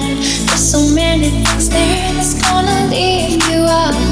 There's so many things there that's gonna leave you out.